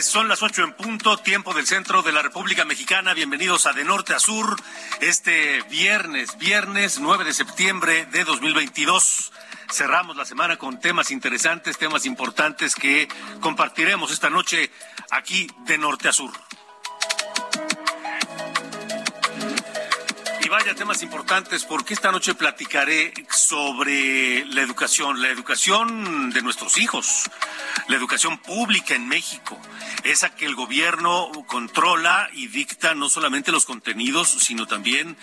Son las ocho en punto, tiempo del centro de la República Mexicana. Bienvenidos a De Norte a Sur, este viernes, viernes 9 de septiembre de 2022. Cerramos la semana con temas interesantes, temas importantes que compartiremos esta noche aquí de Norte a Sur. Y vaya temas importantes porque esta noche platicaré sobre la educación, la educación de nuestros hijos, la educación pública en México, esa que el gobierno controla y dicta no solamente los contenidos, sino también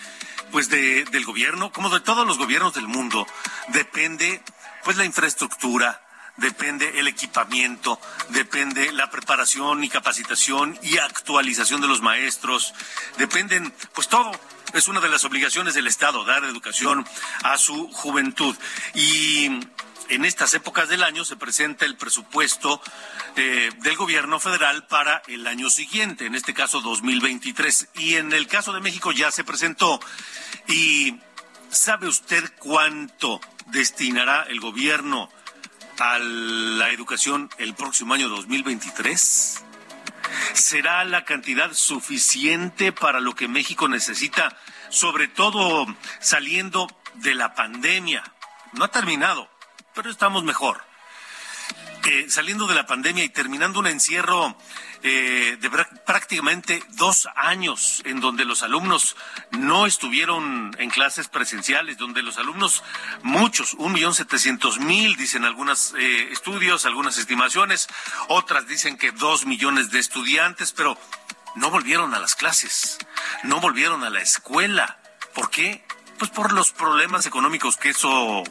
pues de, del gobierno, como de todos los gobiernos del mundo, depende pues la infraestructura, depende el equipamiento, depende la preparación y capacitación y actualización de los maestros, dependen pues todo es una de las obligaciones del Estado, dar educación a su juventud. Y en estas épocas del año se presenta el presupuesto eh, del gobierno federal para el año siguiente, en este caso 2023. Y en el caso de México ya se presentó. ¿Y sabe usted cuánto destinará el gobierno a la educación el próximo año 2023? ¿Será la cantidad suficiente para lo que México necesita, sobre todo saliendo de la pandemia? No ha terminado, pero estamos mejor. Eh, saliendo de la pandemia y terminando un encierro eh, de prácticamente dos años en donde los alumnos no estuvieron en clases presenciales, donde los alumnos, muchos, un millón setecientos mil, dicen algunos eh, estudios, algunas estimaciones, otras dicen que dos millones de estudiantes, pero no volvieron a las clases, no volvieron a la escuela. ¿Por qué? Pues por los problemas económicos que eso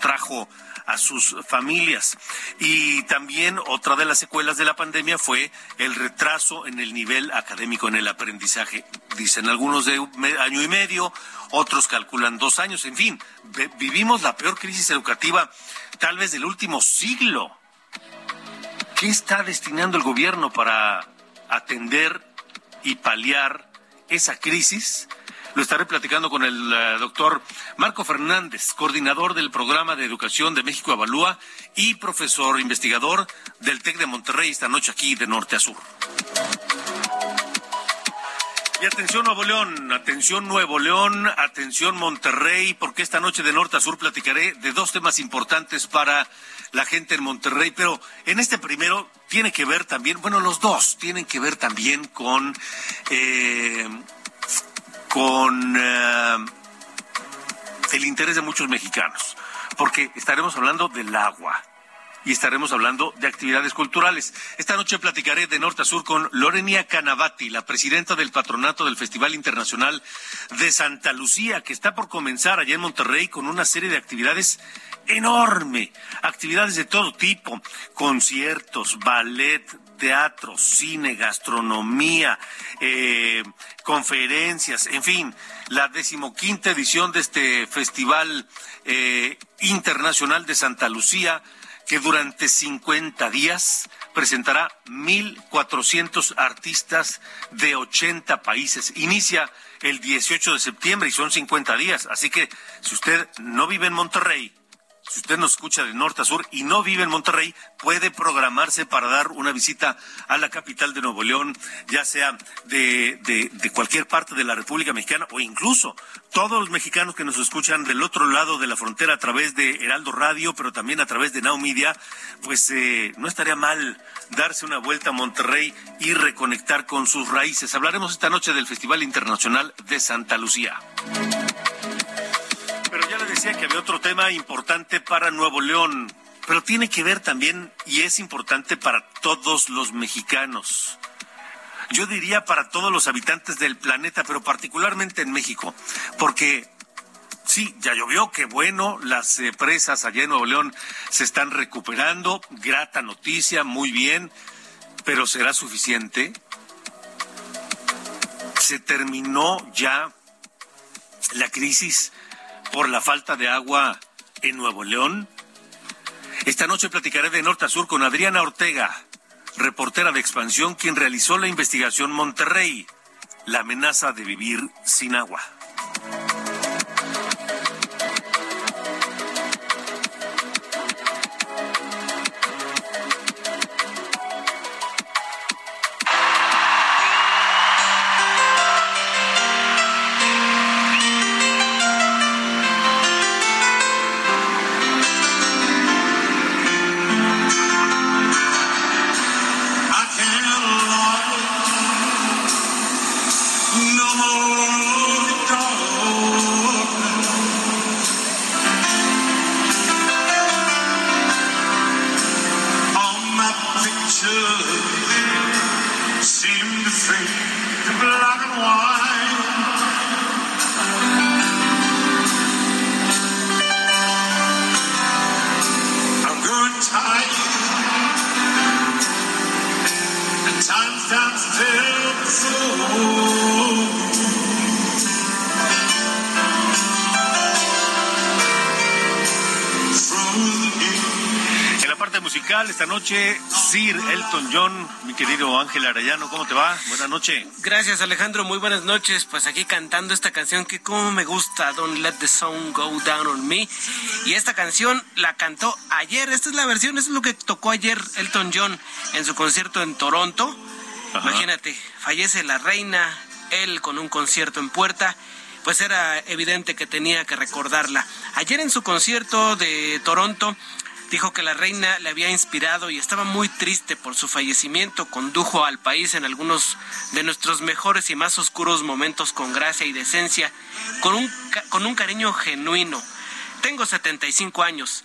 trajo a sus familias. Y también otra de las secuelas de la pandemia fue el retraso en el nivel académico, en el aprendizaje. Dicen algunos de año y medio, otros calculan dos años. En fin, vivimos la peor crisis educativa tal vez del último siglo. ¿Qué está destinando el gobierno para atender y paliar esa crisis? Lo estaré platicando con el eh, doctor Marco Fernández, coordinador del programa de educación de México Avalúa y profesor investigador del TEC de Monterrey esta noche aquí de norte a sur. Y atención Nuevo León, atención Nuevo León, atención Monterrey, porque esta noche de norte a sur platicaré de dos temas importantes para la gente en Monterrey, pero en este primero tiene que ver también, bueno, los dos tienen que ver también con eh, con eh, el interés de muchos mexicanos, porque estaremos hablando del agua y estaremos hablando de actividades culturales. Esta noche platicaré de norte a sur con Lorenia Canavati, la presidenta del patronato del Festival Internacional de Santa Lucía, que está por comenzar allá en Monterrey con una serie de actividades enorme, actividades de todo tipo, conciertos, ballet, teatro, cine, gastronomía, eh, conferencias, en fin, la decimoquinta edición de este Festival eh, Internacional de Santa Lucía, que durante 50 días presentará 1.400 artistas de 80 países. Inicia el 18 de septiembre y son 50 días, así que si usted no vive en Monterrey, si usted nos escucha de norte a sur y no vive en Monterrey, puede programarse para dar una visita a la capital de Nuevo León, ya sea de, de, cualquier parte de la República Mexicana o incluso todos los mexicanos que nos escuchan del otro lado de la frontera a través de Heraldo Radio, pero también a través de Now Media, pues eh, no estaría mal darse una vuelta a Monterrey y reconectar con sus raíces. Hablaremos esta noche del Festival Internacional de Santa Lucía que había otro tema importante para Nuevo León, pero tiene que ver también y es importante para todos los mexicanos. Yo diría para todos los habitantes del planeta, pero particularmente en México, porque sí, ya llovió, qué bueno, las presas allá en Nuevo León se están recuperando, grata noticia, muy bien, pero ¿será suficiente? ¿Se terminó ya la crisis por la falta de agua en Nuevo León? Esta noche platicaré de norte a sur con Adriana Ortega, reportera de expansión, quien realizó la investigación Monterrey, la amenaza de vivir sin agua. Esta noche, Sir Elton John, mi querido Ángel Arayano, ¿cómo te va? Buenas noches. Gracias Alejandro, muy buenas noches. Pues aquí cantando esta canción que como me gusta, Don't Let the Sun Go Down on Me. Y esta canción la cantó ayer, esta es la versión, esto es lo que tocó ayer Elton John en su concierto en Toronto. Imagínate, fallece la reina, él con un concierto en puerta pues era evidente que tenía que recordarla. Ayer en su concierto de Toronto Dijo que la reina le había inspirado y estaba muy triste por su fallecimiento. Condujo al país en algunos de nuestros mejores y más oscuros momentos con gracia y decencia, con un, con un cariño genuino. Tengo 75 años.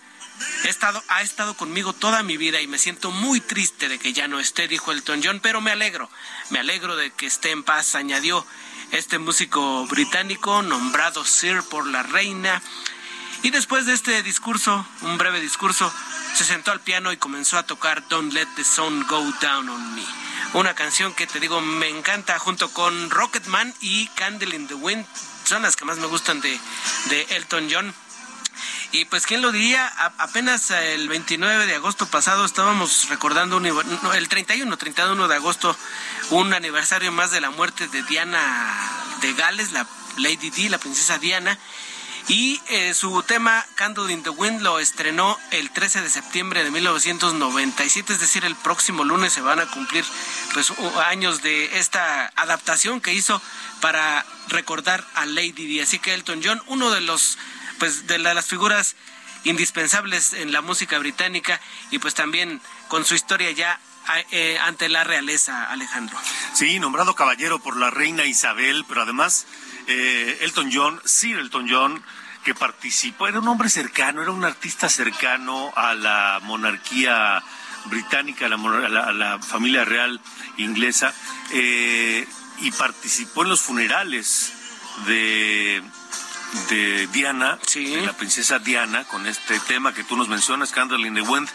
He estado, ha estado conmigo toda mi vida y me siento muy triste de que ya no esté, dijo Elton John, pero me alegro, me alegro de que esté en paz, añadió este músico británico nombrado Sir por la reina y después de este discurso, un breve discurso, se sentó al piano y comenzó a tocar Don't Let the Sun Go Down on Me. Una canción que te digo me encanta junto con Rocketman y Candle in the Wind. Son las que más me gustan de, de Elton John. Y pues, ¿quién lo diría? apenas el 29 de agosto pasado estábamos recordando, el 31, 31 de agosto, un aniversario más de la muerte de Diana de Gales, la Lady Di, la princesa Diana. Y eh, su tema Candle in the Wind lo estrenó el 13 de septiembre de 1997, es decir, el próximo lunes se van a cumplir pues años de esta adaptación que hizo para recordar a Lady Di. Así que Elton John, uno de los pues de las figuras indispensables en la música británica y pues también con su historia ya eh, ante la realeza, Alejandro. Sí, nombrado caballero por la reina Isabel, pero además eh, Elton John, Sir Elton John, que participó, era un hombre cercano, era un artista cercano a la monarquía británica, a la, familia real inglesa, eh, y participó en los funerales de de Diana, de la princesa Diana, con este tema que tú nos mencionas, Candle in the Wind,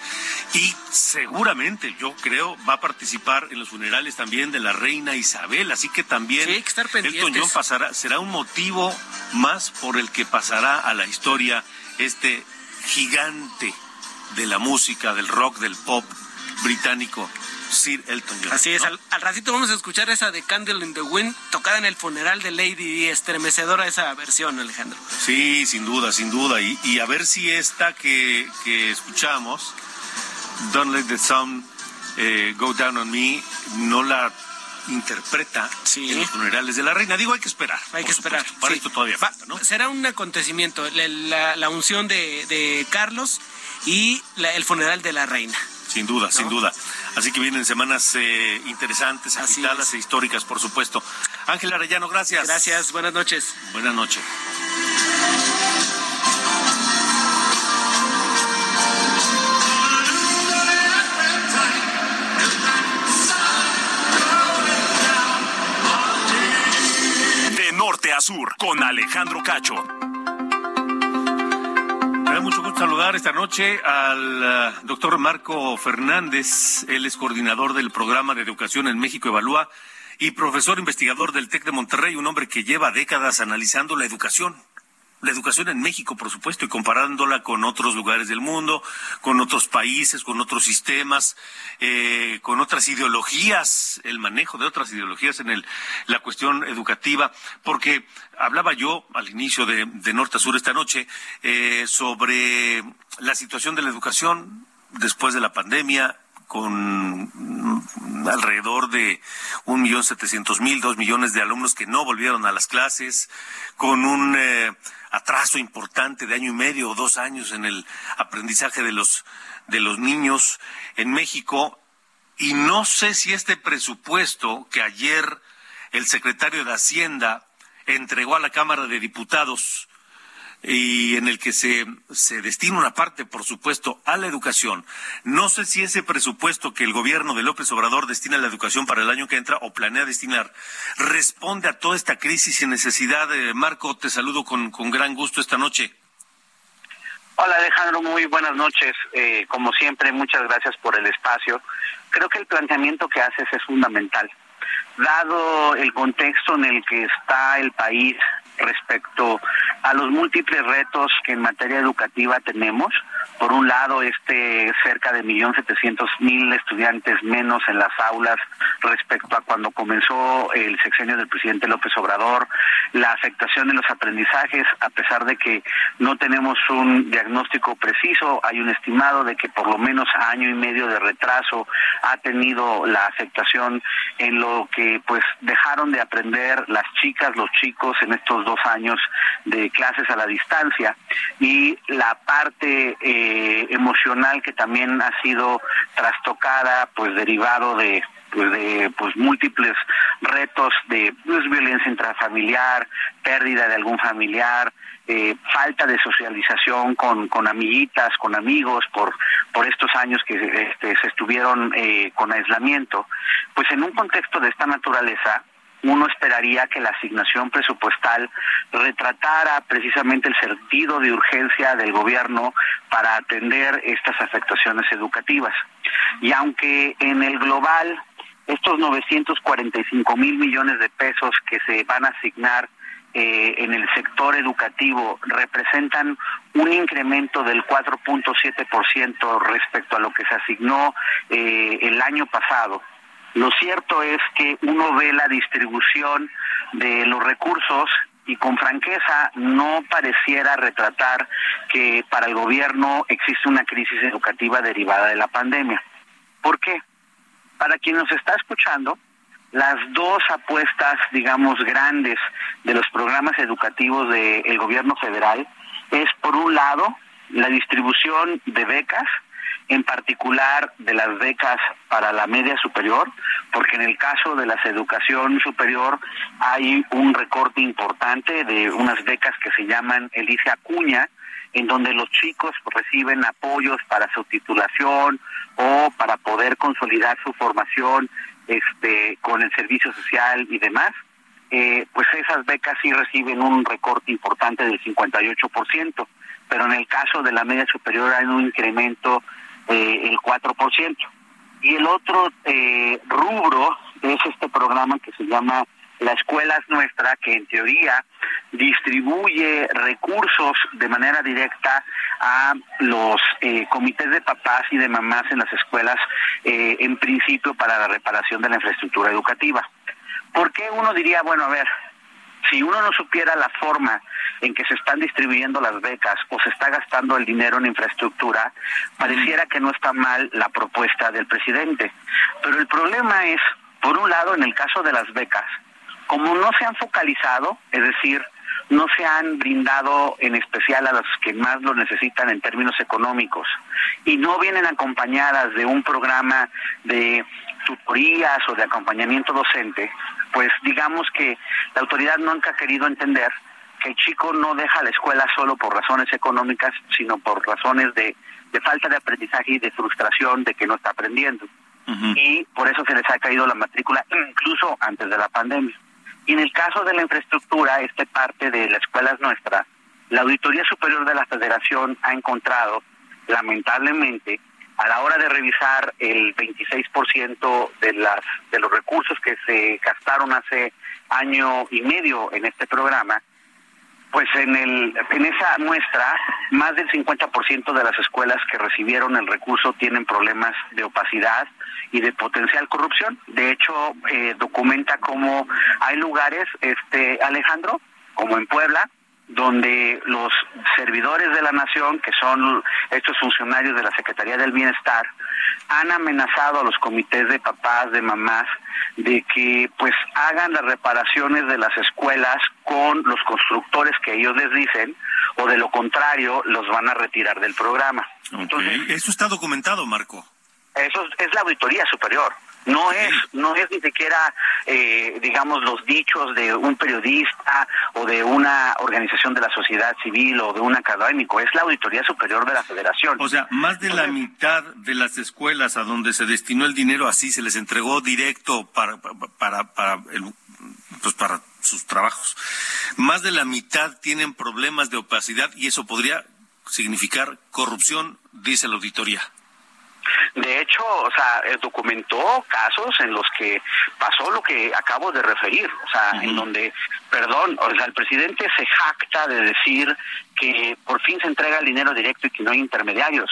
y seguramente, yo creo, va a participar en los funerales también de la reina Isabel, así que también el Toñón pasará, será un motivo más por el que pasará a la historia este gigante de la música, del rock, del pop británico, Sir Elton John. Así es, al, ratito vamos a escuchar esa de Candle in the Wind tocada en el funeral de Lady Di, estremecedora esa versión, Alejandro. Sí, sin duda, sin duda. Y, a ver si esta que, que escuchamos, Don't Let the Sun eh, Go Down on Me, no la interpreta en los funerales de la reina. Digo, hay que esperar. Hay que esperar. Para esto todavía falta, ¿no? Será un acontecimiento, la, unción de, Carlos y el funeral de la reina. Sin duda, sin duda. Así que vienen semanas eh, interesantes, agitadas e históricas, por supuesto. Ángel Arellano, gracias. Gracias, buenas noches. Buenas noches. Sur con Alejandro Cacho. Da mucho gusto saludar esta noche al eh, doctor Marco Fernández. Él es coordinador del programa de educación en México Evalúa y profesor investigador del TEC de Monterrey, un hombre que lleva décadas analizando la educación la educación en México, por supuesto, y comparándola con otros lugares del mundo, con otros países, con otros sistemas, eh, con otras ideologías, el manejo de otras ideologías en el, la cuestión educativa, porque hablaba yo al inicio de, Norte a Sur esta noche eh, sobre la situación de la educación después de la pandemia, con alrededor de un millón setecientos mil, dos millones de alumnos que no volvieron a las clases, con un eh, atraso importante de año y medio o dos años en el aprendizaje de los, de los niños en México. Y no sé si este presupuesto que ayer el secretario de Hacienda entregó a la Cámara de Diputados y en el que se, se destina una parte, por supuesto, a la educación. No sé si ese presupuesto que el gobierno de López Obrador destina a la educación para el año que entra o planea destinar responde a toda esta crisis y necesidad. Eh, Marco, te saludo con, con gran gusto esta noche. Hola Alejandro, muy buenas noches. Eh, como siempre, muchas gracias por el espacio. Creo que el planteamiento que haces es fundamental. Dado el contexto en el que está el país respecto a los múltiples retos que en materia educativa tenemos. Por un lado, este cerca de millón setecientos mil estudiantes menos en las aulas respecto a cuando comenzó el sexenio del presidente López Obrador, la afectación en los aprendizajes, a pesar de que no tenemos un diagnóstico preciso, hay un estimado de que por lo menos año y medio de retraso ha tenido la afectación en lo que pues dejaron de aprender las chicas, los chicos en estos dos años de clases a la distancia. Y la parte eh, emocional que también ha sido trastocada, pues derivado de pues de pues múltiples retos de pues, violencia intrafamiliar, pérdida de algún familiar, eh, falta de socialización con, con amiguitas, con amigos por, por estos años que este, se estuvieron eh, con aislamiento, pues en un contexto de esta naturaleza, uno esperaría que la asignación presupuestal retratara precisamente el sentido de urgencia del gobierno para atender estas afectaciones educativas. Y aunque en el global estos 945 mil millones de pesos que se van a asignar eh, en el sector educativo representan un incremento del 4.7% respecto a lo que se asignó eh, el año pasado. Lo cierto es que uno ve la distribución de los recursos y con franqueza no pareciera retratar que para el gobierno existe una crisis educativa derivada de la pandemia. ¿Por qué? Para quien nos está escuchando, las dos apuestas, digamos, grandes de los programas educativos del gobierno federal es, por un lado, la distribución de becas en particular de las becas para la media superior, porque en el caso de la educación superior hay un recorte importante de unas becas que se llaman Elise Acuña, en donde los chicos reciben apoyos para su titulación o para poder consolidar su formación este, con el servicio social y demás. Eh, pues esas becas sí reciben un recorte importante del 58%, pero en el caso de la media superior hay un incremento eh, el 4%. Y el otro eh, rubro es este programa que se llama La Escuela es Nuestra, que en teoría distribuye recursos de manera directa a los eh, comités de papás y de mamás en las escuelas, eh, en principio para la reparación de la infraestructura educativa. ¿Por qué uno diría, bueno, a ver, si uno no supiera la forma en que se están distribuyendo las becas o se está gastando el dinero en infraestructura, pareciera que no está mal la propuesta del presidente. Pero el problema es, por un lado, en el caso de las becas, como no se han focalizado, es decir, no se han brindado en especial a los que más lo necesitan en términos económicos y no vienen acompañadas de un programa de tutorías o de acompañamiento docente, pues digamos que la autoridad nunca ha querido entender que el chico no deja la escuela solo por razones económicas, sino por razones de, falta de aprendizaje y de frustración de que no está aprendiendo. Y por eso se les ha caído la matrícula incluso antes de la pandemia. Y en el caso de la infraestructura, este parte de la escuela es nuestra, la Auditoría Superior de la Federación ha encontrado, lamentablemente, a la hora de revisar el 26% de las de los recursos que se gastaron hace año y medio en este programa, pues en el en esa muestra más del 50% de las escuelas que recibieron el recurso tienen problemas de opacidad y de potencial corrupción. De hecho, eh, documenta cómo hay lugares, este Alejandro, como en Puebla, donde los servidores de la nación, que son estos funcionarios de la Secretaría del Bienestar, han amenazado a los comités de papás, de mamás, de que pues hagan las reparaciones de las escuelas con los constructores que ellos les dicen, o de lo contrario los van a retirar del programa. Eso está documentado, Marco. Eso es la auditoría superior. No es, no es ni siquiera, eh, digamos, los dichos de un periodista o de una organización de la sociedad civil o de un académico, es la Auditoría Superior de la Federación. O sea, más de la mitad de las escuelas a donde se destinó el dinero así se les entregó directo para, para, para, pues para sus trabajos. Más de la mitad tienen problemas de opacidad y eso podría significar corrupción, dice la auditoría. De hecho, o sea, eh, documentó casos en los que pasó lo que acabo de referir, o sea, en donde, perdón, o sea, el presidente se jacta de decir que por fin se entrega el dinero directo y que no hay intermediarios,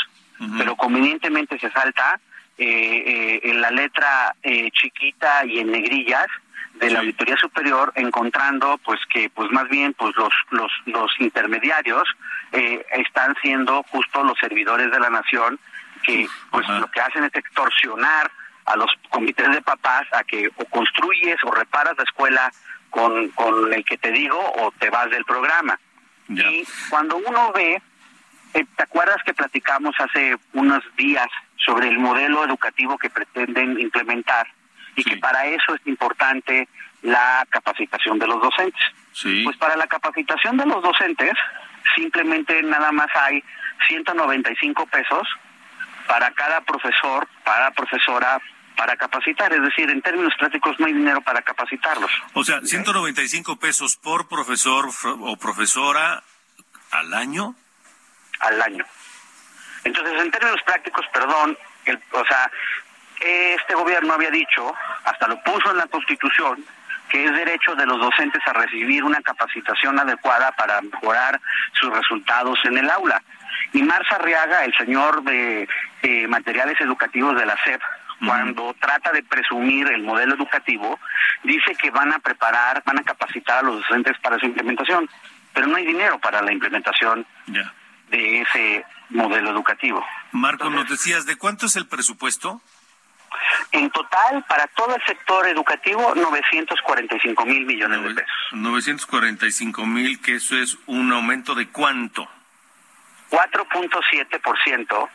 pero convenientemente se salta eh, eh, en la letra chiquita y en negrillas de la auditoría superior encontrando pues que pues más bien pues los los los intermediarios están siendo justo los servidores de la nación que pues lo que hacen es extorsionar a los comités de papás a que o construyes o reparas la escuela con, con el que te digo o te vas del programa. Y cuando uno ve, eh, ¿te acuerdas que platicamos hace unos días sobre el modelo educativo que pretenden implementar y que para eso es importante la capacitación de los docentes? Pues para la capacitación de los docentes simplemente nada más hay 195 pesos para cada profesor, para profesora, para capacitar. Es decir, en términos prácticos no hay dinero para capacitarlos. O sea, 195 pesos por profesor o profesora al año. Al año. Entonces, en términos prácticos, perdón, el, o sea, este gobierno había dicho, hasta lo puso en la Constitución, que es derecho de los docentes a recibir una capacitación adecuada para mejorar sus resultados en el aula. Y Marza Arriaga, el señor de materiales educativos de la SEP, cuando trata de presumir el modelo educativo, dice que van a preparar, van a capacitar a los docentes para su implementación, pero no hay dinero para la implementación de ese modelo educativo. Marco, nos decías, ¿de cuánto es el presupuesto? En total, para todo el sector educativo, 945 mil millones de pesos. 945 mil, que eso es un aumento de cuánto? 4.7%,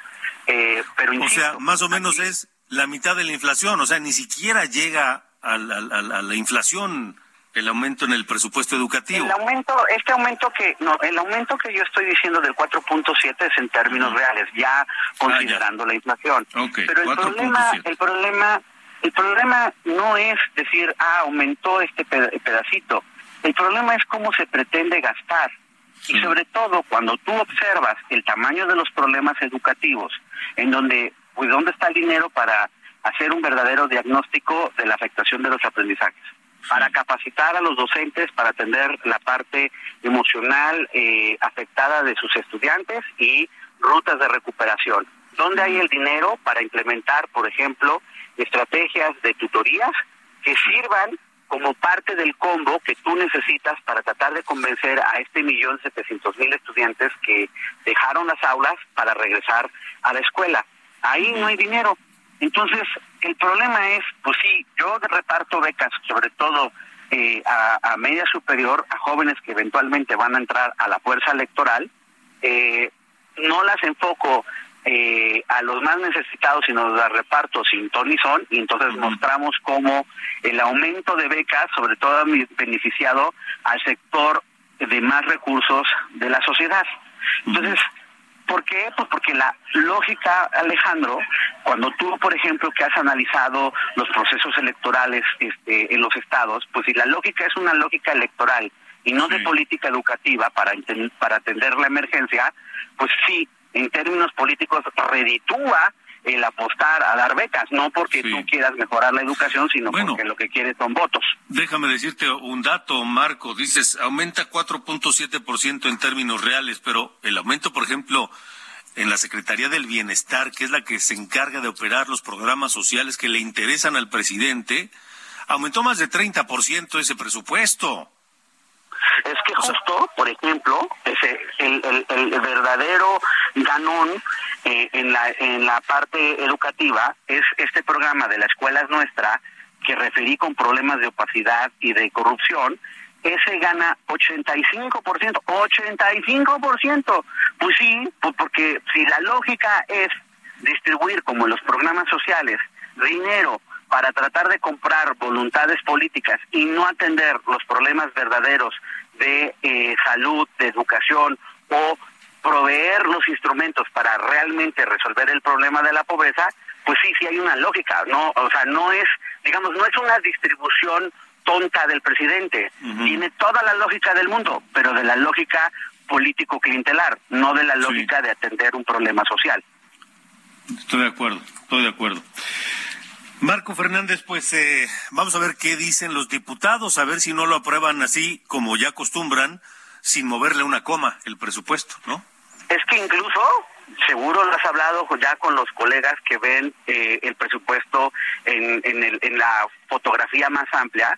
eh, pero O sea, más o menos es la mitad de la inflación, o sea, ni siquiera llega a la, inflación el aumento en el presupuesto educativo. El aumento, este aumento que no, el aumento que yo estoy diciendo del 4.7 es en términos reales, ya considerando la inflación. Pero el problema, el problema, el problema no es decir, ah, aumentó este pedacito. El problema es cómo se pretende gastar. Y sobre todo cuando tú observas el tamaño de los problemas educativos, en donde, pues, ¿dónde está el dinero para hacer un verdadero diagnóstico de la afectación de los aprendizajes? Para capacitar a los docentes para atender la parte emocional eh, afectada de sus estudiantes y rutas de recuperación. ¿Dónde hay el dinero para implementar, por ejemplo, estrategias de tutorías que sirvan como parte del combo que tú necesitas para tratar de convencer a este millón setecientos mil estudiantes que dejaron las aulas para regresar a la escuela. Ahí no hay dinero. Entonces, el problema es, pues sí, yo reparto becas, sobre todo eh, a, media superior, a jóvenes que eventualmente van a entrar a la fuerza electoral, eh, no las enfoco eh, a los más necesitados, sino las reparto sin ton ni son, y entonces mostramos cómo el aumento de becas, sobre todo ha beneficiado al sector de más recursos de la sociedad. Entonces, ¿Por qué? Pues porque la lógica, Alejandro, cuando tú, por ejemplo, que has analizado los procesos electorales este, en los estados, pues si la lógica es una lógica electoral y no de política educativa para, para atender la emergencia, pues sí, en términos políticos reditúa el apostar a dar becas, no porque tú quieras mejorar la educación, sino porque lo que quieres son votos. Déjame decirte un dato, Marco. Dices, aumenta 4.7% en términos reales, pero el aumento, por ejemplo, en la Secretaría del Bienestar, que es la que se encarga de operar los programas sociales que le interesan al presidente, aumentó más de 30% ese presupuesto. Es que justo, por ejemplo, ese, el, el, verdadero ganón eh, en, la, en la parte educativa es este programa de la escuela es nuestra, que referí con problemas de opacidad y de corrupción, ese gana 85%, 85%. Pues sí, pues porque si la lógica es distribuir como en los programas sociales dinero para tratar de comprar voluntades políticas y no atender los problemas verdaderos de eh, salud, de educación o proveer los instrumentos para realmente resolver el problema de la pobreza, pues sí, sí hay una lógica, no, o sea, no es, digamos, no es una distribución tonta del presidente, tiene toda la lógica del mundo, pero de la lógica político clientelar, no de la lógica de atender un problema social. Estoy de acuerdo, estoy de acuerdo. Marco Fernández, pues eh, vamos a ver qué dicen los diputados, a ver si no lo aprueban así como ya acostumbran, sin moverle una coma el presupuesto, ¿no? Es que incluso, seguro lo has hablado ya con los colegas que ven eh, el presupuesto en, en, el, en la fotografía más amplia,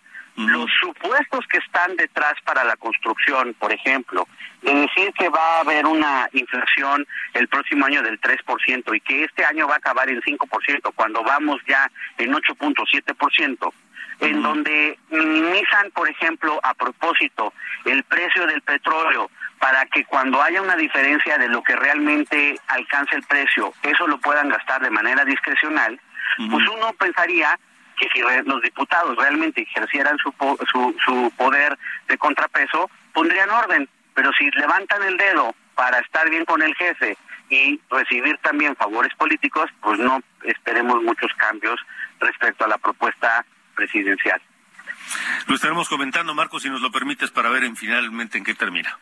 los supuestos que están detrás para la construcción, por ejemplo, de decir que va a haber una inflación el próximo año del 3% y que este año va a acabar en 5%, cuando vamos ya en 8.7%, en donde minimizan, por ejemplo, a propósito, el precio del petróleo para que cuando haya una diferencia de lo que realmente alcance el precio, eso lo puedan gastar de manera discrecional, pues uno pensaría que si los diputados realmente ejercieran su, su, su poder de contrapeso, pondrían orden. Pero si levantan el dedo para estar bien con el jefe y recibir también favores políticos, pues no esperemos muchos cambios respecto a la propuesta presidencial. Lo estaremos comentando, Marcos, si nos lo permites, para ver en finalmente en qué termina.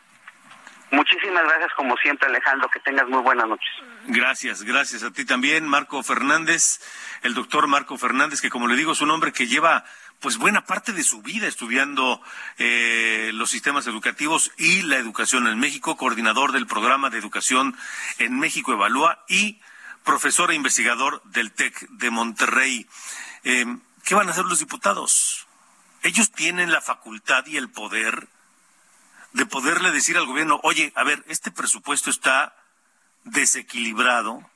Muchísimas gracias, como siempre, Alejandro. Que tengas muy buenas noches. Gracias, gracias a ti también, Marco Fernández, el doctor Marco Fernández, que como le digo, es un hombre que lleva pues buena parte de su vida estudiando eh, los sistemas educativos y la educación en México, coordinador del programa de educación en México Evalúa y profesor e investigador del TEC de Monterrey. Eh, ¿Qué van a hacer los diputados? Ellos tienen la facultad y el poder de poderle decir al gobierno, oye, a ver, este presupuesto está desequilibrado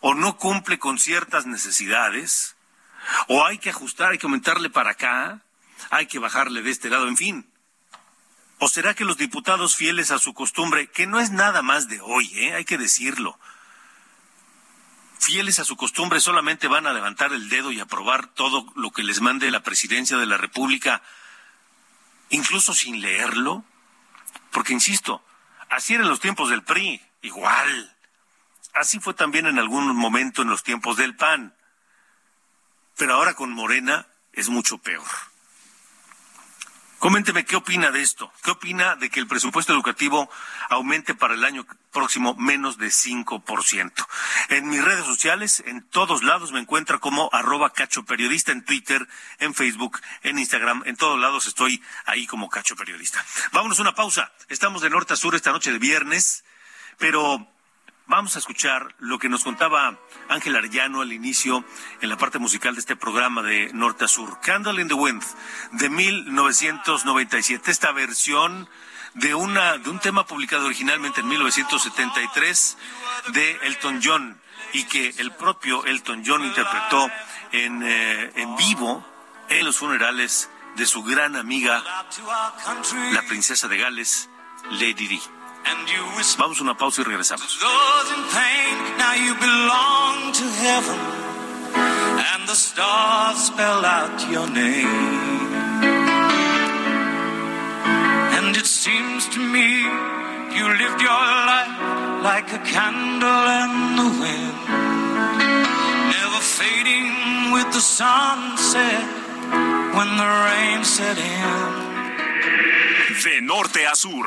o no cumple con ciertas necesidades o hay que ajustar, hay que aumentarle para acá, hay que bajarle de este lado, en fin. ¿O será que los diputados fieles a su costumbre, que no es nada más de hoy, ¿eh? hay que decirlo, fieles a su costumbre solamente van a levantar el dedo y aprobar todo lo que les mande la presidencia de la República, incluso sin leerlo? Porque, insisto, así eran los tiempos del PRI, igual. Así fue también en algún momento en los tiempos del PAN. Pero ahora con Morena es mucho peor. Coménteme qué opina de esto. ¿Qué opina de que el presupuesto educativo aumente para el año próximo menos de 5%? En mis redes sociales, en todos lados me encuentra como arroba cacho periodista en Twitter, en Facebook, en Instagram, en todos lados estoy ahí como cacho periodista. Vámonos una pausa. Estamos de norte a sur esta noche de viernes, pero Vamos a escuchar lo que nos contaba Ángel Arellano al inicio en la parte musical de este programa de Norte a Sur. Candle in the Wind de 1997. Esta versión de, una, de un tema publicado originalmente en 1973 de Elton John y que el propio Elton John interpretó en, eh, en vivo en los funerales de su gran amiga, la princesa de Gales, Lady. Vamos a una pausa y regresamos. Now you belong to heaven, and the stars spell out your name. And it seems to me you lived your life like a candle in the wind, never fading with the sunset when the rain set in. De norte a sur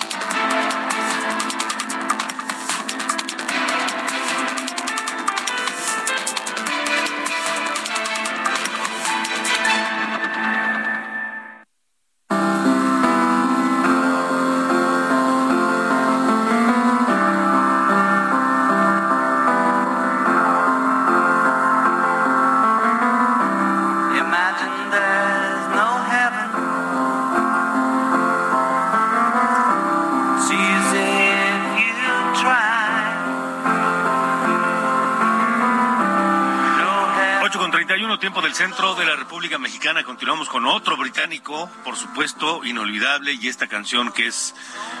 Tiempo del centro de la República Mexicana. Continuamos con otro británico, por supuesto, inolvidable, y esta canción que es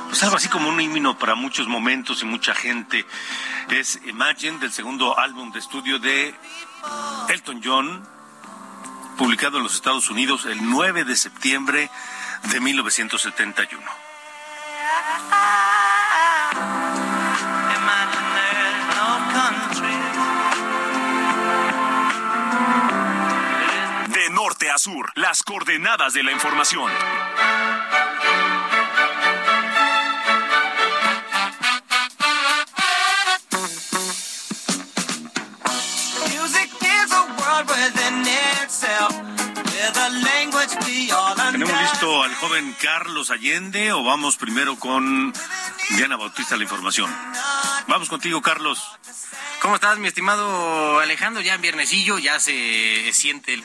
pues algo así como un himno para muchos momentos y mucha gente. Es Imagine, del segundo álbum de estudio de Elton John, publicado en los Estados Unidos el 9 de septiembre de 1971. A sur, las coordenadas de la información. ¿Tenemos listo al joven Carlos Allende o vamos primero con Diana Bautista la información? Vamos contigo, Carlos. ¿Cómo estás, mi estimado Alejandro? Ya en viernesillo, ya se siente el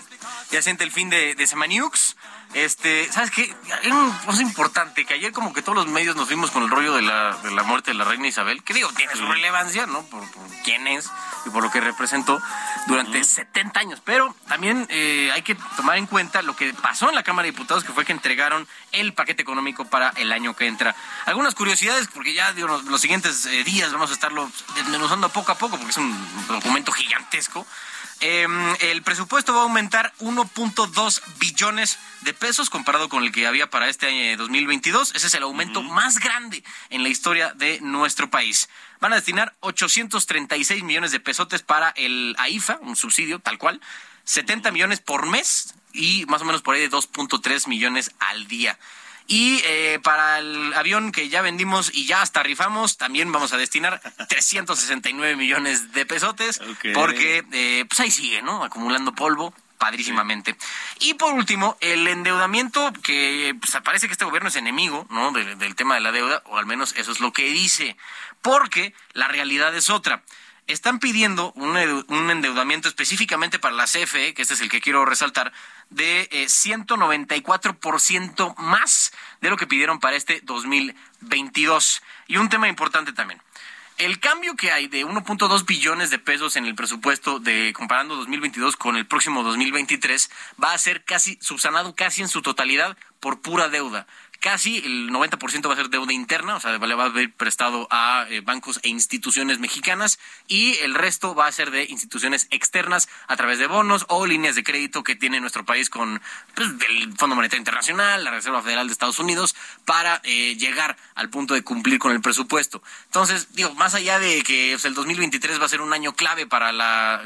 ya siente el fin de, de Semaniux. Este, ¿sabes qué? Hay una cosa importante, que ayer como que todos los medios nos vimos con el rollo de la, de la muerte de la reina Isabel, que digo, tiene su relevancia, ¿no? Por, quién es y por lo que representó durante 70 años. Pero también eh, hay que tomar en cuenta lo que pasó en la Cámara de Diputados, que fue que entregaron el paquete económico para el año que entra. Algunas curiosidades, porque ya digo, los, los siguientes eh, días vamos a estarlo desmenuzando poco a poco, porque es un documento gigantesco. Em, el presupuesto va a aumentar 1.2 billones de pesos comparado con el que había para este año 2022. Ese es el aumento más grande en la historia de nuestro país. Van a destinar 836 millones de pesotes para el AIFA, un subsidio tal cual, 70 millones por mes y más o menos por ahí de 2.3 millones al día. Y eh, para el avión que ya vendimos y ya hasta rifamos, también vamos a destinar 369 millones de pesotes, porque eh, pues ahí sigue, ¿no? Acumulando polvo padrísimamente. Y por último, el endeudamiento, que pues, parece que este gobierno es enemigo, ¿no? del tema de la deuda, o al menos eso es lo que dice, porque la realidad es otra están pidiendo un, endeudamiento específicamente para la CFE, que este es el que quiero resaltar, de 194% eh, más de lo que pidieron para este 2022. Y un tema importante también. El cambio que hay de 1.2 billones de pesos en el presupuesto de comparando 2022 con el próximo 2023 va a ser casi subsanado casi en su totalidad por pura deuda casi el 90% va a ser deuda interna, o sea, le va a haber prestado a eh, bancos e instituciones mexicanas y el resto va a ser de instituciones externas a través de bonos o líneas de crédito que tiene nuestro país con pues, el Fondo Monetario Internacional, la Reserva Federal de Estados Unidos, para eh, llegar al punto de cumplir con el presupuesto. Entonces, digo, más allá de que el 2023 va a ser un año clave para la,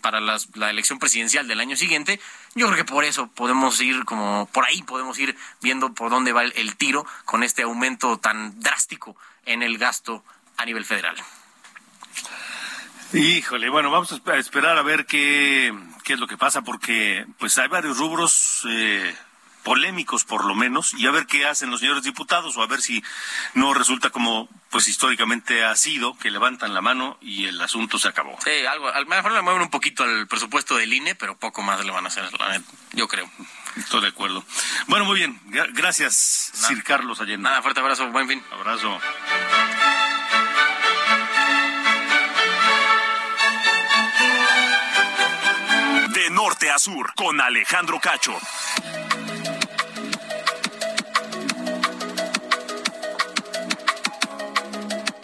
para la elección presidencial del año siguiente, yo creo que por eso podemos ir como, por ahí podemos ir viendo por dónde va el, tiro con este aumento tan drástico en el gasto a nivel federal. Híjole, bueno, vamos a esperar a ver qué, qué es lo que pasa, porque pues hay varios rubros eh, polémicos por lo menos y a ver qué hacen los señores diputados o a ver si no resulta como pues históricamente ha sido que levantan la mano y el asunto se acabó. Sí, algo, a lo mejor le mueven un poquito al presupuesto del INE, pero poco más le van a hacer, yo creo. Estoy de acuerdo. Bueno, muy bien. Gracias, Sir Carlos Allende. Nada, fuerte abrazo, buen fin. Abrazo. De norte a sur, con Alejandro Cacho.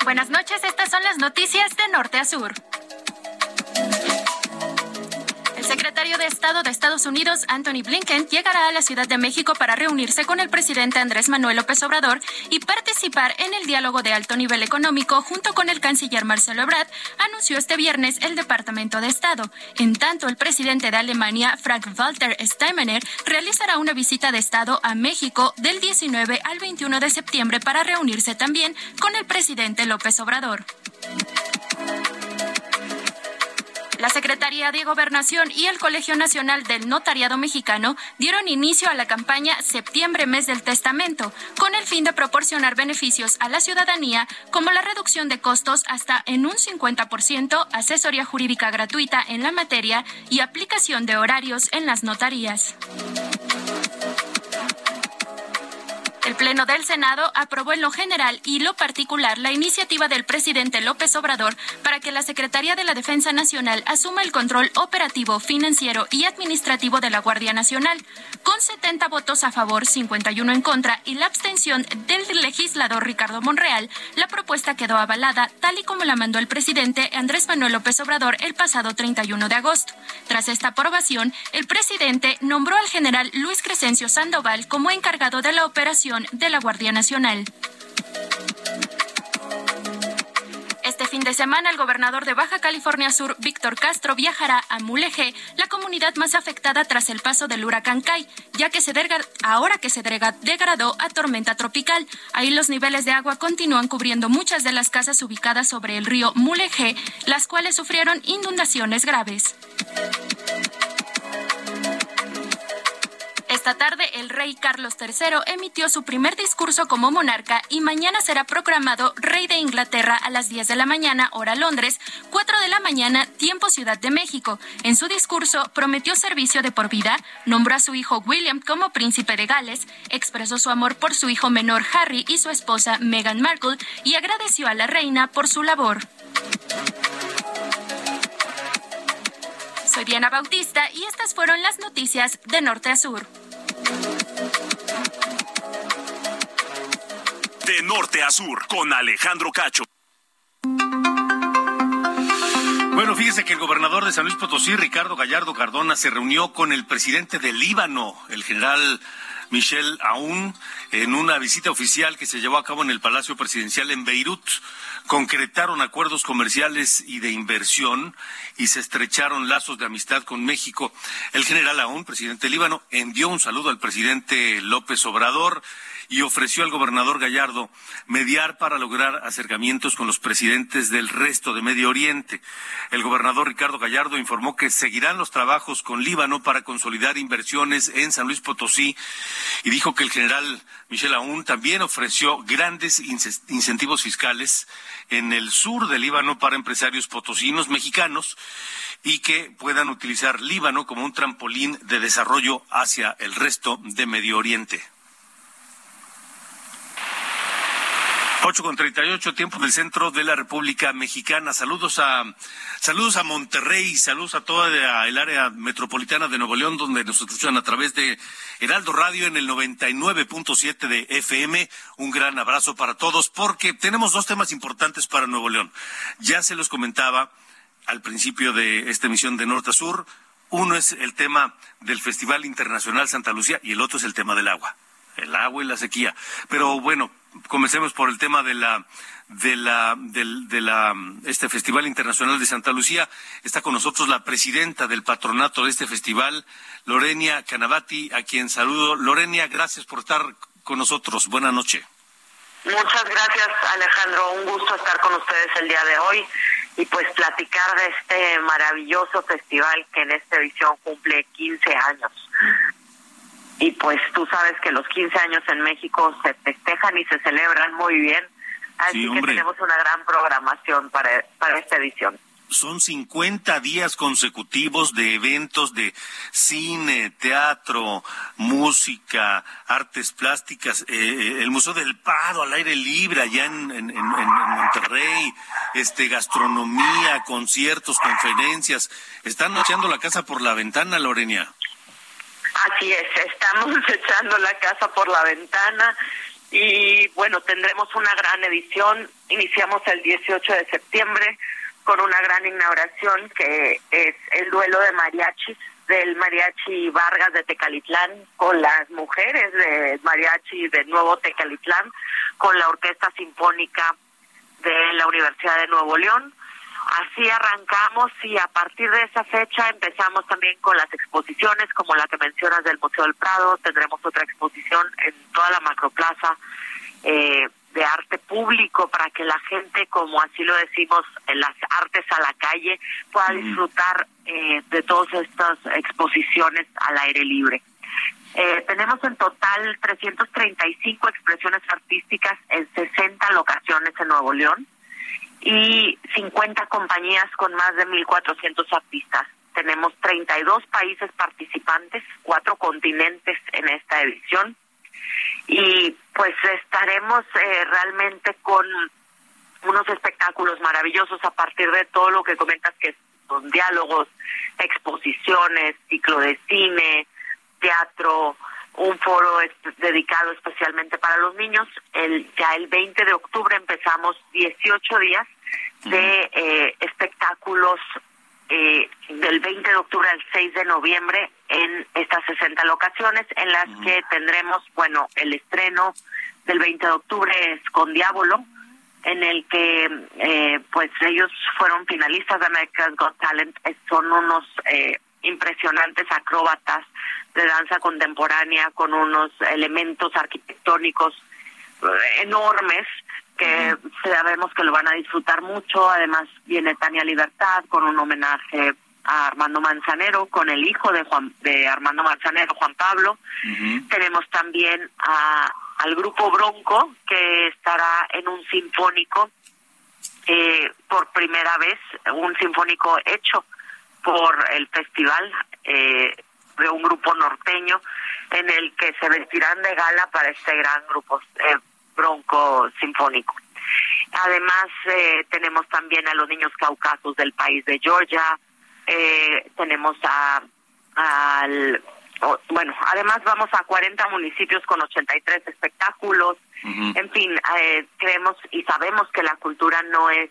Buenas noches, estas son las noticias de norte a sur secretario de Estado de Estados Unidos, Anthony Blinken, llegará a la Ciudad de México para reunirse con el presidente Andrés Manuel López Obrador y participar en el diálogo de alto nivel económico junto con el canciller Marcelo Ebrard, anunció este viernes el Departamento de Estado. En tanto, el presidente de Alemania, Frank-Walter Steinmeier, realizará una visita de Estado a México del 19 al 21 de septiembre para reunirse también con el presidente López Obrador. La Secretaría de Gobernación y el Colegio Nacional del Notariado Mexicano dieron inicio a la campaña Septiembre Mes del Testamento, con el fin de proporcionar beneficios a la ciudadanía como la reducción de costos hasta en un 50%, asesoría jurídica gratuita en la materia y aplicación de horarios en las notarías. Pleno del Senado aprobó en lo general y lo particular la iniciativa del presidente López Obrador para que la Secretaría de la Defensa Nacional asuma el control operativo, financiero y administrativo de la Guardia Nacional. Con 70 votos a favor, 51 en contra y la abstención del legislador Ricardo Monreal, la propuesta quedó avalada tal y como la mandó el presidente Andrés Manuel López Obrador el pasado 31 de agosto. Tras esta aprobación, el presidente nombró al general Luis Crescencio Sandoval como encargado de la operación de la Guardia Nacional. Este fin de semana, el gobernador de Baja California Sur, Víctor Castro, viajará a Mulegé, la comunidad más afectada tras el paso del huracán Kai, ya que se ahora que se degradó a tormenta tropical. Ahí los niveles de agua continúan cubriendo muchas de las casas ubicadas sobre el río Mulegé, las cuales sufrieron inundaciones graves. Esta tarde, el rey Carlos III emitió su primer discurso como monarca y mañana será proclamado rey de Inglaterra a las 10 de la mañana, hora Londres, 4 de la mañana, tiempo Ciudad de México. En su discurso prometió servicio de por vida, nombró a su hijo William como príncipe de Gales, expresó su amor por su hijo menor Harry y su esposa Meghan Markle y agradeció a la reina por su labor. Soy Diana Bautista y estas fueron las noticias de Norte a Sur. De Norte a Sur, con Alejandro Cacho. Bueno, fíjese que el gobernador de San Luis Potosí, Ricardo Gallardo Cardona, se reunió con el presidente del Líbano, el general Michel Aoun, en una visita oficial que se llevó a cabo en el Palacio Presidencial en Beirut. Concretaron acuerdos comerciales y de inversión y se estrecharon lazos de amistad con México. El general Aoun, presidente Líbano, envió un saludo al presidente López Obrador y ofreció al gobernador Gallardo mediar para lograr acercamientos con los presidentes del resto de Medio Oriente. El gobernador Ricardo Gallardo informó que seguirán los trabajos con Líbano para consolidar inversiones en San Luis Potosí y dijo que el general Michel Aoun también ofreció grandes incentivos fiscales en el sur del Líbano para empresarios potosinos mexicanos y que puedan utilizar Líbano como un trampolín de desarrollo hacia el resto de Medio Oriente. 8 con 38, tiempo del centro de la República Mexicana. Saludos a, saludos a Monterrey, saludos a toda el área metropolitana de Nuevo León, donde nos escuchan a través de Heraldo Radio en el 99.7 de FM. Un gran abrazo para todos, porque tenemos dos temas importantes para Nuevo León. Ya se los comentaba al principio de esta emisión de Norte a Sur. Uno es el tema del Festival Internacional Santa Lucía y el otro es el tema del agua el agua y la sequía. Pero bueno, comencemos por el tema de la de la de la este Festival Internacional de Santa Lucía. Está con nosotros la presidenta del patronato de este festival, Lorenia Canavati, a quien saludo. Lorenia, gracias por estar con nosotros. Buenas noches. Muchas gracias, Alejandro. Un gusto estar con ustedes el día de hoy y pues platicar de este maravilloso festival que en esta edición cumple 15 años y pues tú sabes que los 15 años en México se festejan y se celebran muy bien, así que tenemos una gran programación para, para esta edición. Son 50 días consecutivos de eventos de cine, teatro, música, artes plásticas, eh, eh, el Museo del Pado al aire libre allá en, en, en, Monterrey, este gastronomía, conciertos, conferencias. Están echando la casa por la ventana, Lorenia. Así es, estamos echando la casa por la ventana y bueno, tendremos una gran edición. Iniciamos el 18 de septiembre con una gran inauguración que es el duelo de mariachis del mariachi Vargas de Tecalitlán con las mujeres de mariachi de Nuevo Tecalitlán con la Orquesta Sinfónica de la Universidad de Nuevo León Así arrancamos y a partir de esa fecha empezamos también con las exposiciones, como la que mencionas del Museo del Prado. Tendremos otra exposición en toda la macroplaza eh, de arte público para que la gente, como así lo decimos, en las artes a la calle, pueda disfrutar eh, de todas estas exposiciones al aire libre. Eh, tenemos en total 335 expresiones artísticas en 60 locaciones en Nuevo León y 50 compañías con más de 1.400 artistas. Tenemos 32 países participantes, cuatro continentes en esta edición y pues estaremos eh, realmente con unos espectáculos maravillosos a partir de todo lo que comentas que son diálogos, exposiciones, ciclo de cine, teatro, un foro dedicado especialmente para los niños. El, ya el 20 de octubre empezamos 18 días de eh, espectáculos eh, del 20 de octubre al 6 de noviembre en estas 60 locaciones en las que tendremos, bueno, el estreno del 20 de octubre es con Diablo, en el que eh, pues ellos fueron finalistas de America's Got Talent, son unos impresionantes acróbatas de danza contemporánea con unos elementos arquitectónicos enormes que sabemos que lo van a disfrutar mucho. Además viene Tania Libertad con un homenaje a Armando Manzanero, con el hijo de Juan de Armando Manzanero, Juan Pablo. Tenemos también a, al grupo Bronco, que estará en un sinfónico eh, por primera vez, un sinfónico hecho por el festival eh, de un grupo norteño en el que se vestirán de gala para este gran grupo eh, bronco sinfónico. Además, eh, tenemos también a los niños caucasos del país de Georgia, eh, tenemos a, al, bueno, además vamos a 40 municipios con 83 espectáculos, en fin, eh, creemos y sabemos que la cultura no es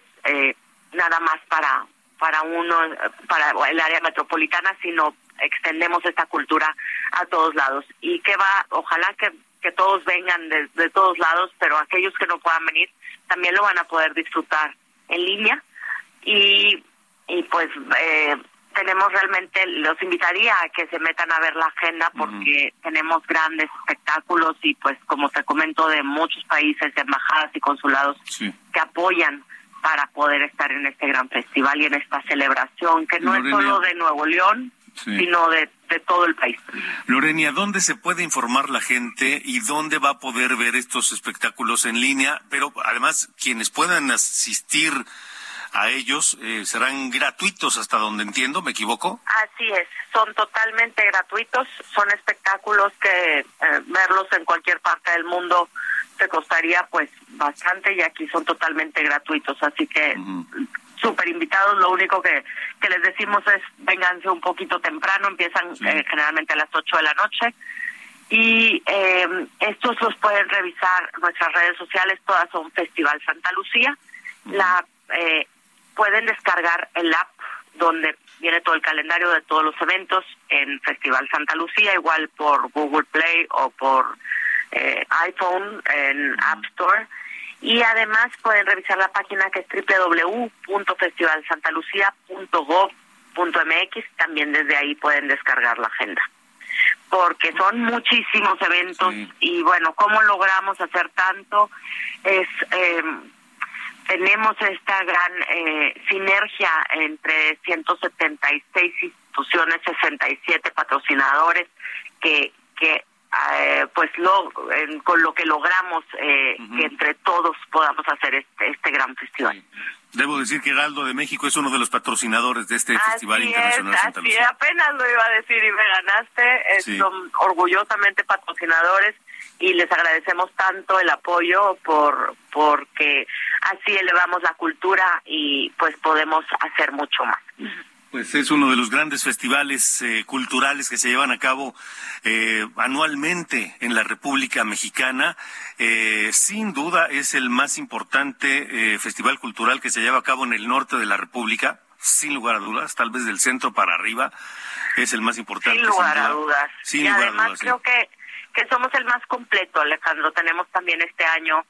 nada más para para uno, para el área metropolitana, sino extendemos esta cultura a todos lados. Y que va, ojalá que, que todos vengan de, de todos lados, pero aquellos que no puedan venir también lo van a poder disfrutar en línea. Y, y pues eh, tenemos realmente, los invitaría a que se metan a ver la agenda porque tenemos grandes espectáculos y pues como te comento de muchos países, embajadas y consulados que apoyan para poder estar en este gran festival y en esta celebración que no es solo de Nuevo León, sino de, de todo el país. Lorenia, ¿dónde se puede informar la gente y dónde va a poder ver estos espectáculos en línea? Pero además, quienes puedan asistir a ellos eh, serán gratuitos hasta donde entiendo, ¿me equivoco? Así es, son totalmente gratuitos, son espectáculos que eh, verlos en cualquier parte del mundo te costaría pues bastante y aquí son totalmente gratuitos, así que súper invitados, lo único que, que les decimos es vénganse un poquito temprano, empiezan eh, generalmente a las 8 de la noche y eh, estos los pueden revisar nuestras redes sociales, todas son Festival Santa Lucía, la eh, pueden descargar el app donde viene todo el calendario de todos los eventos en Festival Santa Lucía, igual por Google Play o por eh, iPhone en App Store. Y además pueden revisar la página que es www.festivalsantalucia.gov.mx. También desde ahí pueden descargar la agenda. Porque son muchísimos eventos y bueno, ¿cómo logramos hacer tanto? Es eh, tenemos esta gran eh, sinergia entre 176 instituciones, 67 patrocinadores que que eh, pues lo, con lo que logramos eh, que entre todos podamos hacer este, este gran festival. Debo decir que Heraldo de México es uno de los patrocinadores de este Festival Internacional es, Santa Lucía. apenas lo iba a decir y me ganaste. Son orgullosamente patrocinadores y les agradecemos tanto el apoyo por porque así elevamos la cultura y pues podemos hacer mucho más. Pues es uno de los grandes festivales eh, culturales que se llevan a cabo eh, anualmente en la República Mexicana. Eh, sin duda es el más importante festival cultural que se lleva a cabo en el norte de la República, sin lugar a dudas, tal vez del centro para arriba es el más importante. Sin lugar a dudas. y además creo que, que somos el más completo, Alejandro. Tenemos también este año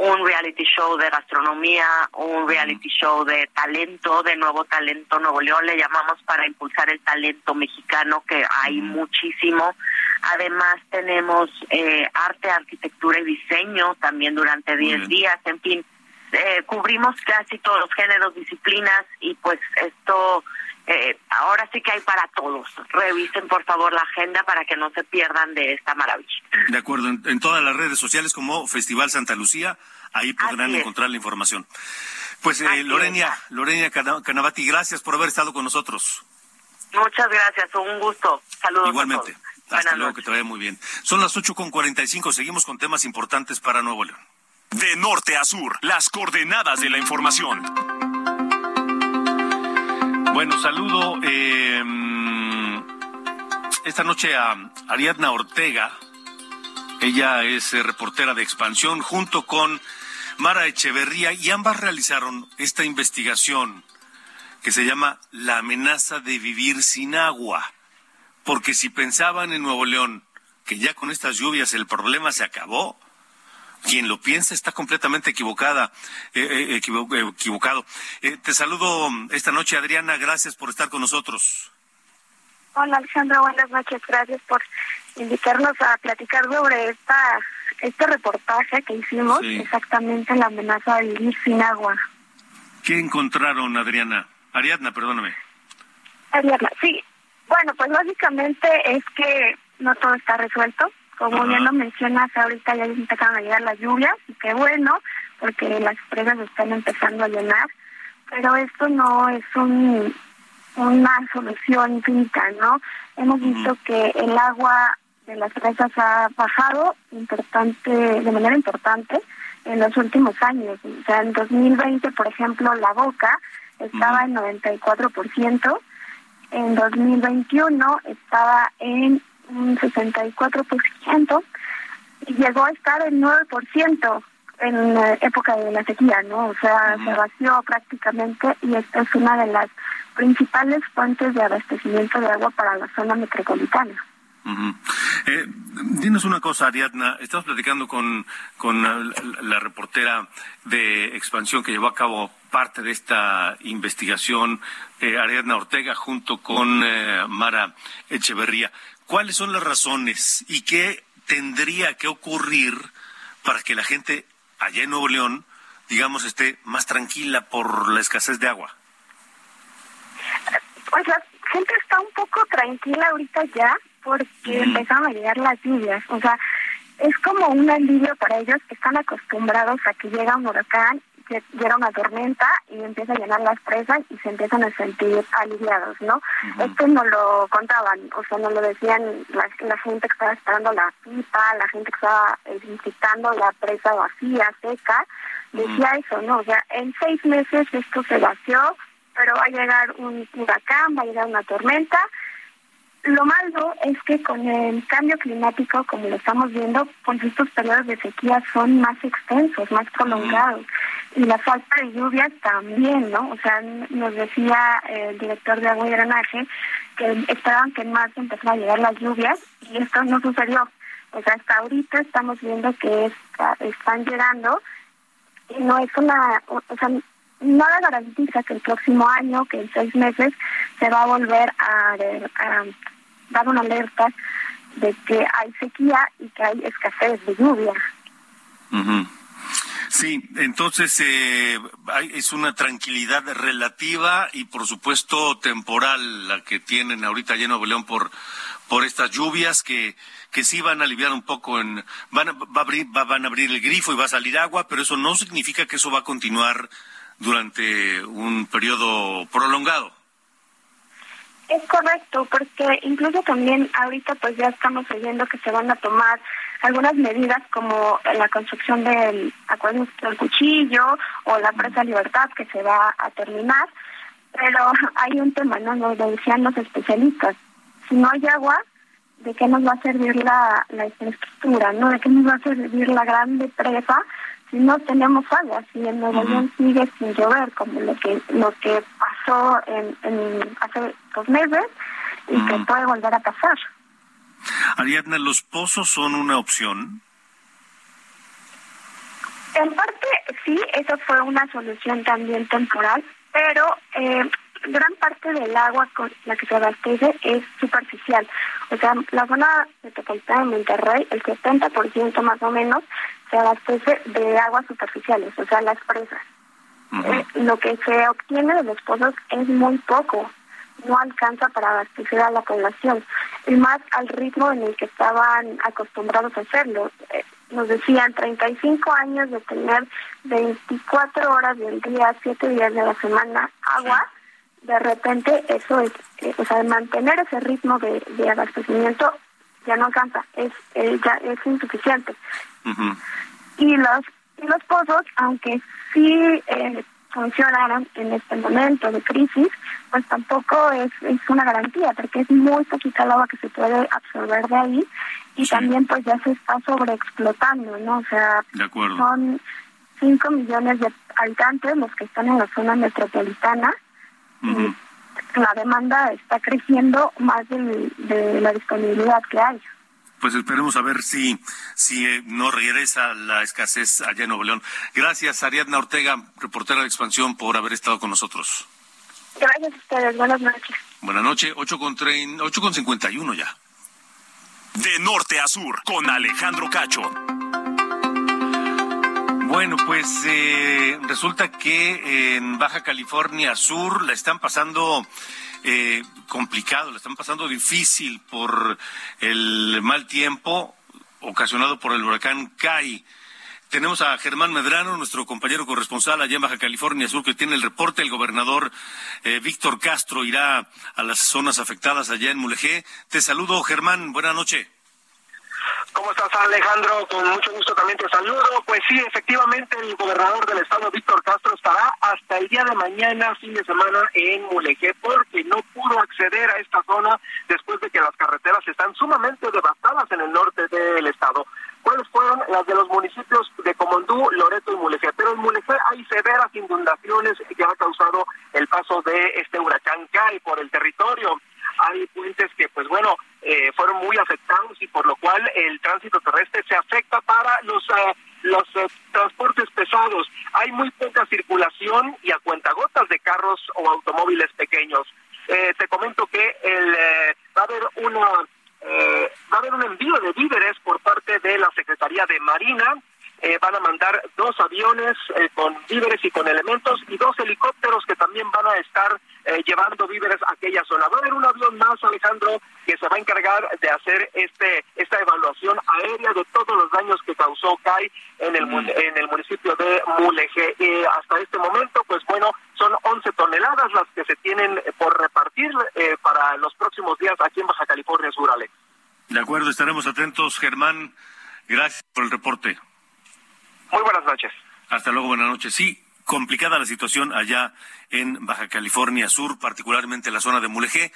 un reality show de gastronomía, un reality show de talento, de nuevo talento Nuevo León, le llamamos para impulsar el talento mexicano, que hay muchísimo. Además tenemos eh, arte, arquitectura y diseño también durante 10 días, en fin, eh, cubrimos casi todos los géneros, disciplinas y pues esto eh, ahora sí que hay para todos. Revisen por favor la agenda para que no se pierdan de esta maravilla. De acuerdo, en, todas las redes sociales como Festival Santa Lucía, ahí podrán encontrar la información. Pues eh, Lorena, Lorena Canavati, gracias por haber estado con nosotros. Muchas gracias, un gusto. Saludos. Igualmente. Hasta luego, que te vaya muy bien. Son las ocho con cinco, seguimos con temas importantes para Nuevo León. De norte a sur, las coordenadas de la información. Bueno, saludo eh, esta noche a Ariadna Ortega. Ella es eh, reportera de expansión junto con Mara Echeverría y ambas realizaron esta investigación que se llama La amenaza de vivir sin agua. Porque si pensaban en Nuevo León que ya con estas lluvias el problema se acabó, quien lo piensa está completamente equivocada, eh, eh, equivocado. Eh, te saludo esta noche, Adriana. Gracias por estar con nosotros. Hola, Alejandra. Buenas noches. Gracias por invitarnos a platicar sobre esta este reportaje que hicimos, exactamente la amenaza de vivir sin agua. ¿Qué encontraron, Adriana? Ariadna, perdóname. Ariadna, sí. Bueno, pues básicamente es que no todo está resuelto. Como bien lo mencionas, ahorita ya empezaron a llegar las lluvias, y qué bueno, porque las presas están empezando a llenar, pero esto no es un, una solución infinita, ¿no? Hemos visto que el agua de las presas ha bajado importante, de manera importante en los últimos años. O sea, en 2020, por ejemplo, la boca estaba en 94%, en 2021 estaba en un 64% y llegó a estar en 9% en la época de la sequía, ¿no? O sea, se vació prácticamente y esta es una de las principales fuentes de abastecimiento de agua para la zona metropolitana. eh, dinos una cosa, Ariadna. Estamos platicando con, con la, reportera de Expansión que llevó a cabo parte de esta investigación, eh, Ariadna Ortega, junto con eh, Mara Echeverría. ¿Cuáles son las razones y qué tendría que ocurrir para que la gente allá en Nuevo León, digamos, esté más tranquila por la escasez de agua? Pues la gente está un poco tranquila ahorita ya porque empezaron a llegar las lluvias. O sea, es como un alivio para ellos que están acostumbrados a que llega un huracán, que llega una tormenta y empieza a llenar las presas y se empiezan a sentir aliviados, ¿no? Esto no lo contaban, o sea, no lo decían la, la gente que estaba esperando la pipa, la gente que estaba eh, visitando la presa vacía, seca, decía eso, ¿no? O sea, en seis meses esto se vació, pero va a llegar un huracán, va a llegar una tormenta. Lo malo es que con el cambio climático, como lo estamos viendo, pues estos periodos de sequía son más extensos, más prolongados. Y la falta de lluvias también, ¿no? O sea, nos decía el director de agua y drenaje que esperaban que en marzo empezaran a llegar las lluvias y esto no sucedió. O sea, hasta ahorita estamos viendo que están llegando y no es una, o sea, nada garantiza que el próximo año, que en seis meses, se va a volver a, dar una alerta de que hay sequía y que hay escasez de lluvia. Sí, entonces eh, es una tranquilidad relativa y por supuesto temporal la que tienen ahorita allá en Nuevo León por, por estas lluvias que, que sí van a aliviar un poco en, van a, va a abrir, van a abrir el grifo y va a salir agua, pero eso no significa que eso va a continuar durante un periodo prolongado. Es correcto, porque incluso también ahorita pues ya estamos oyendo que se van a tomar algunas medidas como la construcción del acueducto del cuchillo o la presa Libertad que se va a terminar, pero hay un tema, ¿no? Lo decían los especialistas. Si no hay agua, ¿de qué nos va a servir la, la infraestructura, no? ¿De qué nos va a servir la grande presa no tenemos agua, si en Nuevo León sigue sin llover, como lo que lo que pasó en, hace dos meses y que puede volver a pasar. Ariadna, ¿los pozos son una opción? En parte sí, eso fue una solución también temporal, pero eh, gran parte del agua con la que se abastece es superficial. O sea, la zona metropolitana de Monterrey, el 70% más o menos, se abastece de aguas superficiales, o sea, las presas. Eh, lo que se obtiene de los pozos es muy poco, no alcanza para abastecer a la población, y más al ritmo en el que estaban acostumbrados a hacerlo. Eh, nos decían 35 años de tener 24 horas del día, 7 días de la semana agua, de repente eso es, eh, o sea, mantener ese ritmo de, abastecimiento ya no alcanza, es ya es insuficiente. Y los y los pozos, aunque sí eh, funcionaron en este momento de crisis, pues tampoco es, es una garantía, porque es muy poquita el agua que se puede absorber de ahí y también pues ya se está sobreexplotando, ¿no? O sea, son 5 millones de habitantes los que están en la zona metropolitana y la demanda está creciendo más de la disponibilidad que hay pues esperemos a ver si, si eh, no regresa la escasez allá en Nuevo León. Gracias, Ariadna Ortega, reportera de Expansión, por haber estado con nosotros. Gracias a ustedes. Buenas noches. Buenas noches. 8 con, 8 con 51 ya. De norte a sur, con Alejandro Cacho. Bueno, pues eh, resulta que en Baja California Sur la están pasando eh, complicado, le están pasando difícil por el mal tiempo ocasionado por el huracán Kai. Tenemos a Germán Medrano, nuestro compañero corresponsal allá en Baja California Sur, que tiene el reporte. El gobernador eh, Víctor Castro irá a las zonas afectadas allá en Mulegé. Te saludo, Germán. Buenas noches. ¿Cómo estás, Alejandro? Con mucho gusto también te saludo. Pues sí, efectivamente, el gobernador del estado, Víctor Castro, estará hasta el día de mañana, fin de semana, en Mulegé, porque no pudo acceder a esta zona después de que las carreteras están sumamente devastadas en el norte del estado. ¿Cuáles fueron las de los municipios de Comondú, Loreto y Mulegé. Pero en Mulegé hay severas inundaciones que ha causado el paso de este huracán Kai por el territorio. Hay puentes que, pues bueno, eh, fueron muy afectados y por lo cual el tránsito terrestre se afecta para los eh, los eh, transportes pesados. Hay muy poca circulación y a cuentagotas de carros o automóviles pequeños. te comento que el, va a haber una va a haber un envío de víveres por parte de la Secretaría de Marina eh, van a mandar dos aviones eh, con víveres y con elementos y dos helicópteros que también van a estar eh, llevando víveres a aquella zona. Va a haber un avión más, Alejandro, que se va a encargar de hacer este esta evaluación aérea de todos los daños que causó CAI en el, mm. en el municipio de Mulegé. hasta este momento, pues bueno, son 11 toneladas las que se tienen por repartir para los próximos días aquí en Baja California Sur, Alex. De acuerdo, estaremos atentos, Germán. Gracias por el reporte. Muy buenas noches. Hasta luego, buenas noches. Sí, complicada la situación allá en Baja California Sur, particularmente en la zona de Mulegé.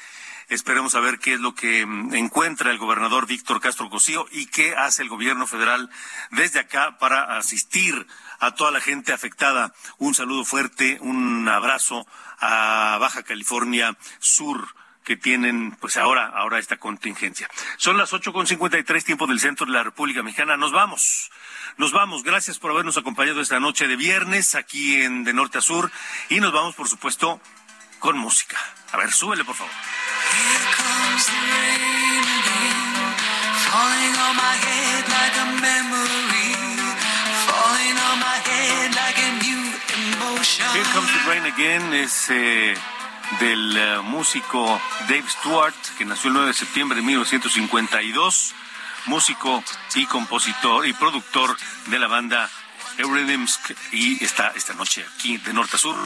Esperemos a ver qué es lo que mm, encuentra el gobernador Víctor Castro Cosío y qué hace el gobierno federal desde acá para asistir a toda la gente afectada. Un saludo fuerte, un abrazo a Baja California Sur que tienen pues ahora ahora esta contingencia. Son las ocho con cincuenta y tres tiempo del centro de la República Mexicana. Nos vamos. Nos vamos. Gracias por habernos acompañado esta noche de viernes aquí en De Norte a Sur y nos vamos por supuesto con música. A ver, súbele por favor. Here comes the rain again es eh, del eh, músico Dave Stewart, que nació el 9 de septiembre de 1952, músico y compositor y productor de la banda Eurythmics y está esta noche aquí de norte a sur.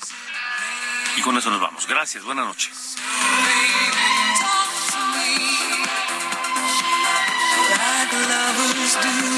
Y con eso nos vamos. Gracias, buenas noches. Esto